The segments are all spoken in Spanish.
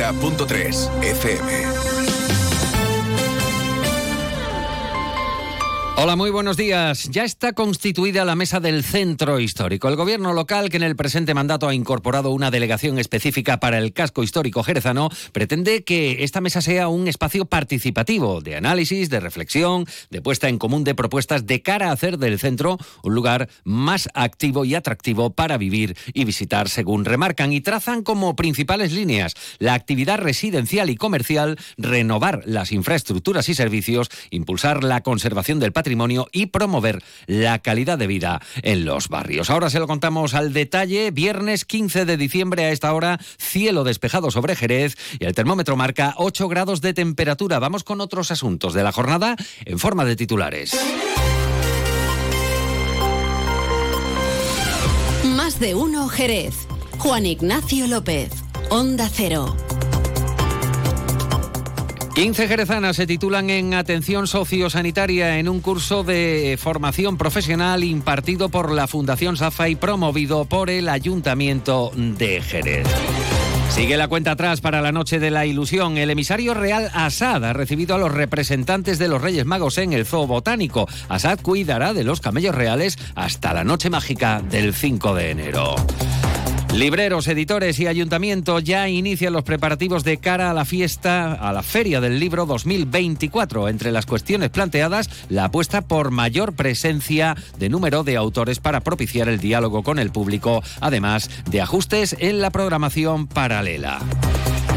90.3 FM. Hola, muy buenos días. Ya está constituida la mesa del centro histórico. El gobierno local, que en el presente mandato ha incorporado una delegación específica para el casco histórico jerezano, pretende que esta mesa sea un espacio participativo de análisis, de reflexión, de puesta en común de propuestas de cara a hacer del centro un lugar más activo y atractivo para vivir y visitar, según remarcan y trazan como principales líneas la actividad residencial y comercial, renovar las infraestructuras y servicios, impulsar la conservación del patrimonio y promover la calidad de vida en los barrios. Ahora se lo contamos al detalle. Viernes 15 de diciembre a esta hora, cielo despejado sobre Jerez y el termómetro marca 8 grados de temperatura. Vamos con otros asuntos de la jornada en forma de titulares. Más de uno Jerez. Juan Ignacio López. Onda Cero. 15 jerezanas se titulan en atención sociosanitaria en un curso de formación profesional impartido por la Fundación SAFA y promovido por el Ayuntamiento de Jerez. Sigue la cuenta atrás para la noche de la ilusión. El emisario real Asad ha recibido a los representantes de los Reyes Magos en el Zoo Botánico. Asad cuidará de los camellos reales hasta la noche mágica del 5 de enero. Libreros, editores y ayuntamiento ya inician los preparativos de cara a la fiesta, a la Feria del Libro 2024. Entre las cuestiones planteadas, la apuesta por mayor presencia de número de autores para propiciar el diálogo con el público, además de ajustes en la programación paralela.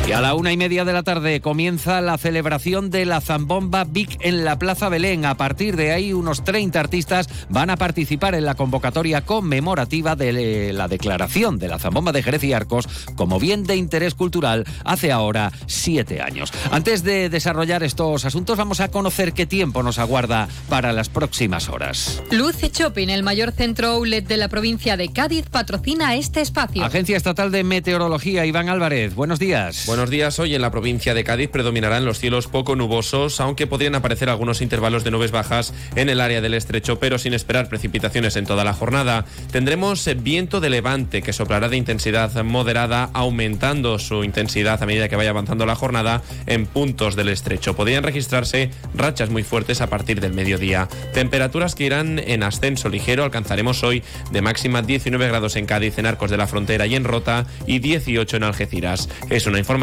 Y a la una y media de la tarde comienza la celebración de la Zambomba Big en la Plaza Belén. A partir de ahí, unos 30 artistas van a participar en la convocatoria conmemorativa de la declaración de la Zambomba de Jerez y Arcos como bien de interés cultural hace ahora siete años. Antes de desarrollar estos asuntos, vamos a conocer qué tiempo nos aguarda para las próximas horas. Luce Shopping, el mayor centro outlet de la provincia de Cádiz, patrocina este espacio. Agencia Estatal de Meteorología, Iván Álvarez. Buenos días. Buenos días. Hoy en la provincia de Cádiz predominarán los cielos poco nubosos, aunque podrían aparecer algunos intervalos de nubes bajas en el área del estrecho, pero sin esperar precipitaciones en toda la jornada. Tendremos viento de levante que soplará de intensidad moderada, aumentando su intensidad a medida que vaya avanzando la jornada en puntos del estrecho. Podrían registrarse rachas muy fuertes a partir del mediodía. Temperaturas que irán en ascenso ligero. Alcanzaremos hoy de máxima 19 grados en Cádiz, en Arcos de la Frontera y en Rota, y 18 en Algeciras. Es una información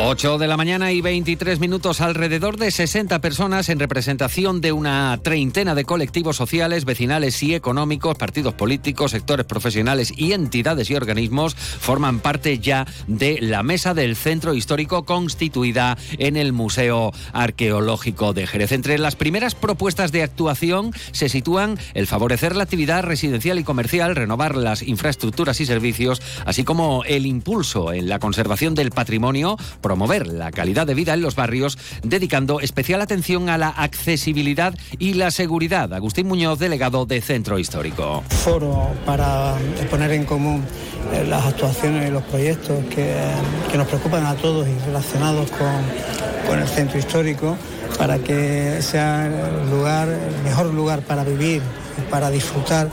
8 de la mañana y 23 minutos, alrededor de 60 personas en representación de una treintena de colectivos sociales, vecinales y económicos, partidos políticos, sectores profesionales y entidades y organismos forman parte ya de la mesa del centro histórico constituida en el Museo Arqueológico de Jerez. Entre las primeras propuestas de actuación se sitúan el favorecer la actividad residencial y comercial, renovar las infraestructuras y servicios, así como el impulso en la conservación del patrimonio, promover la calidad de vida en los barrios, dedicando especial atención a la accesibilidad y la seguridad. Agustín Muñoz, delegado de Centro Histórico. Foro para poner en común eh, las actuaciones y los proyectos que, nos preocupan a todos y relacionados con, con el centro histórico para que sea el lugar, el mejor lugar para vivir, para disfrutar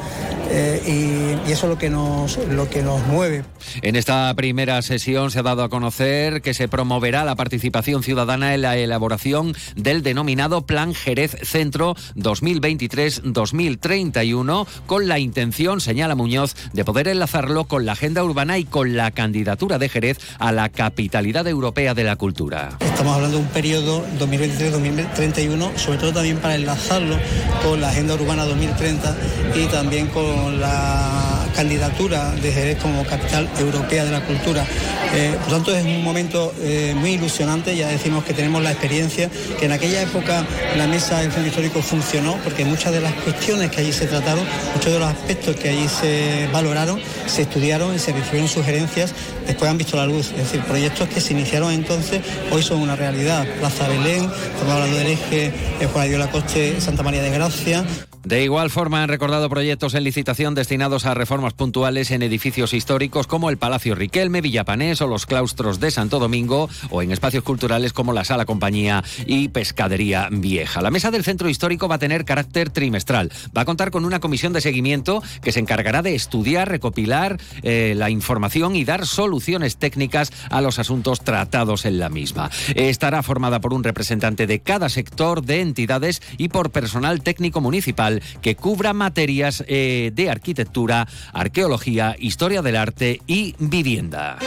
eh, y, eso es lo que, nos, lo que nos mueve. En esta primera sesión se ha dado a conocer que se promoverá la participación ciudadana en la elaboración del denominado Plan Jerez Centro 2023-2031 con la intención, señala Muñoz, de poder enlazarlo con la agenda urbana y con la candidatura de Jerez a la capitalidad europea de la cultura. Estamos hablando de un periodo 2023-2031, sobre todo también para enlazarlo con la agenda urbana 2030 y también con la candidatura de Jerez como capital europea de la cultura. Eh, por tanto, es un momento eh, muy ilusionante, ya decimos que tenemos la experiencia, que en aquella época la mesa del centro histórico funcionó, porque muchas de las cuestiones que allí se trataron, muchos de los aspectos que allí se valoraron, se estudiaron y se recibieron sugerencias, después han visto la luz. Es decir, proyectos que se iniciaron entonces, hoy son una realidad. Plaza Belén, estamos hablando del eje eh, Juan de la Coste, Santa María de Gracia. De igual forma han recordado proyectos en licitación destinados a reformas puntuales en edificios históricos como el Palacio Riquelme, Villapanés o los claustros de Santo Domingo o en espacios culturales como la Sala Compañía y Pescadería Vieja. La mesa del centro histórico va a tener carácter trimestral. Va a contar con una comisión de seguimiento que se encargará de estudiar, recopilar eh, la información y dar soluciones técnicas a los asuntos tratados en la misma. Estará formada por un representante de cada sector de entidades y por personal técnico municipal que cubra materias eh, de arquitectura, arqueología, historia del arte y vivienda.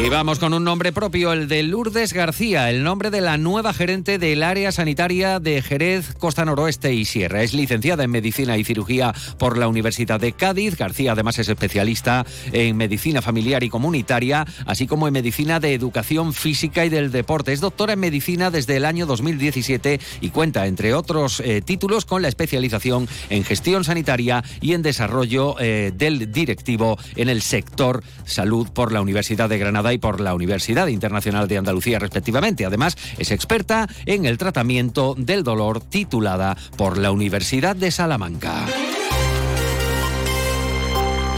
Y vamos con un nombre propio, el de Lourdes García, el nombre de la nueva gerente del área sanitaria de Jerez, Costa Noroeste y Sierra. Es licenciada en Medicina y Cirugía por la Universidad de Cádiz. García además es especialista en Medicina Familiar y Comunitaria, así como en Medicina de Educación Física y del Deporte. Es doctora en Medicina desde el año 2017 y cuenta, entre otros eh, títulos, con la especialización en Gestión Sanitaria y en Desarrollo eh, del Directivo en el sector salud por la Universidad de Granada y por la Universidad Internacional de Andalucía, respectivamente. Además, es experta en el tratamiento del dolor, titulada por la Universidad de Salamanca.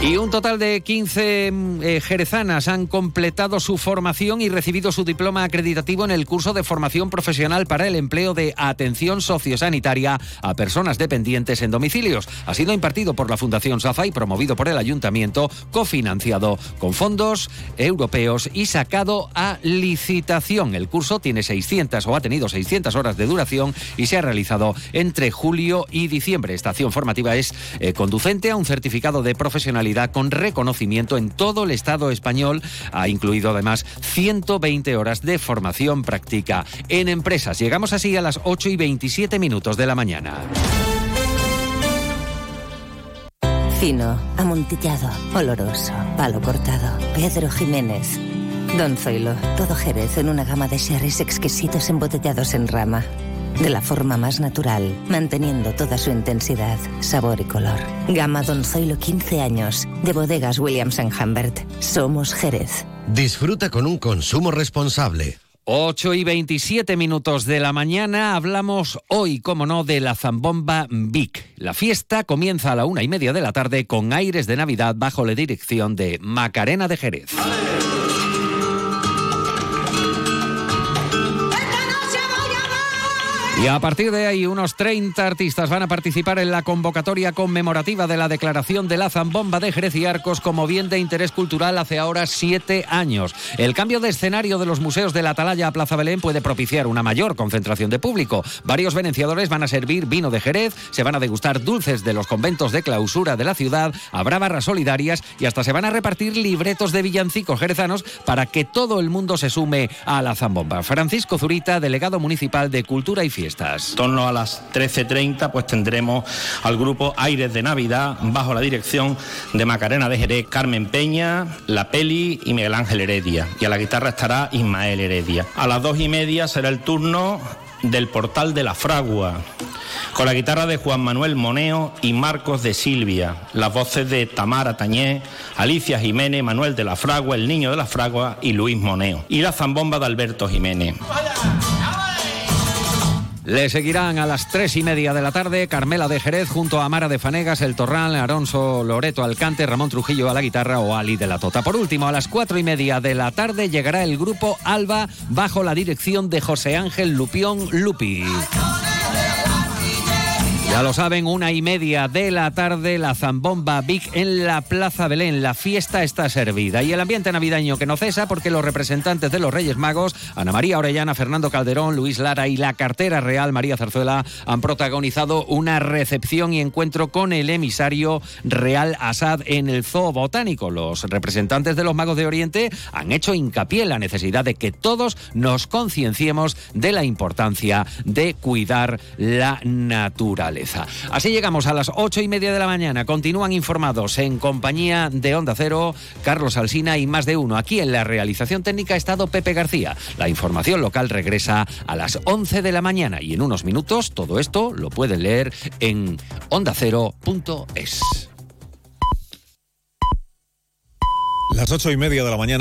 Y un total de 15 mm, eh, jerezanas han completado su formación y recibido su diploma acreditativo en el curso de formación profesional para el empleo de atención sociosanitaria a personas dependientes en domicilios. Ha sido impartido por la Fundación SAFA y promovido por el Ayuntamiento, cofinanciado con fondos europeos y sacado a licitación. El curso tiene 600 o ha tenido 600 horas de duración y se ha realizado entre julio y diciembre. Esta acción formativa es eh, conducente a un certificado de profesionalidad con reconocimiento en todo el Estado español. Ha incluido además 120 horas de formación práctica en empresas. Llegamos así a las 8 y 27 minutos de la mañana. Fino, amontillado, oloroso, palo cortado. Pedro Jiménez. Don Zoilo, todo Jerez en una gama de sherries exquisitos embotellados en rama de la forma más natural, manteniendo toda su intensidad, sabor y color. Gama Don Zoilo 15 años, de bodegas Williams ⁇ Humbert. Somos Jerez. Disfruta con un consumo responsable. 8 y 27 minutos de la mañana hablamos hoy, como no, de la Zambomba Vic. La fiesta comienza a la una y media de la tarde con aires de Navidad bajo la dirección de Macarena de Jerez. Y a partir de ahí, unos 30 artistas van a participar en la convocatoria conmemorativa de la declaración de la Zambomba de Jerez y Arcos como bien de interés cultural hace ahora siete años. El cambio de escenario de los museos de la Atalaya a Plaza Belén puede propiciar una mayor concentración de público. Varios venenciadores van a servir vino de Jerez, se van a degustar dulces de los conventos de clausura de la ciudad, habrá barras solidarias y hasta se van a repartir libretos de villancicos jerezanos para que todo el mundo se sume a la Zambomba. Francisco Zurita, delegado municipal de Cultura y Fiesta. En torno a las 13.30 pues tendremos al grupo Aires de Navidad bajo la dirección de Macarena de Jerez, Carmen Peña, La Peli y Miguel Ángel Heredia. Y a la guitarra estará Ismael Heredia. A las dos y media será el turno del Portal de la Fragua, con la guitarra de Juan Manuel Moneo y Marcos de Silvia, las voces de Tamara Tañé, Alicia Jiménez, Manuel de la Fragua, el Niño de la Fragua y Luis Moneo, y la zambomba de Alberto Jiménez. Le seguirán a las tres y media de la tarde Carmela de Jerez junto a Mara de Fanegas, El Torral, Aronso Loreto Alcante, Ramón Trujillo a la guitarra o Ali de la Tota. Por último, a las cuatro y media de la tarde llegará el grupo Alba bajo la dirección de José Ángel Lupión Lupi. Ya lo saben, una y media de la tarde, la zambomba Big en la Plaza Belén. La fiesta está servida y el ambiente navideño que no cesa porque los representantes de los Reyes Magos, Ana María Orellana, Fernando Calderón, Luis Lara y la cartera real María Zarzuela han protagonizado una recepción y encuentro con el emisario real Asad en el Zoo Botánico. Los representantes de los Magos de Oriente han hecho hincapié en la necesidad de que todos nos concienciemos de la importancia de cuidar la Así llegamos a las ocho y media de la mañana. Continúan informados en compañía de Onda Cero, Carlos Alsina y más de uno. Aquí en la realización técnica ha estado Pepe García. La información local regresa a las 11 de la mañana y en unos minutos todo esto lo pueden leer en ondacero.es. Las ocho y media de la mañana.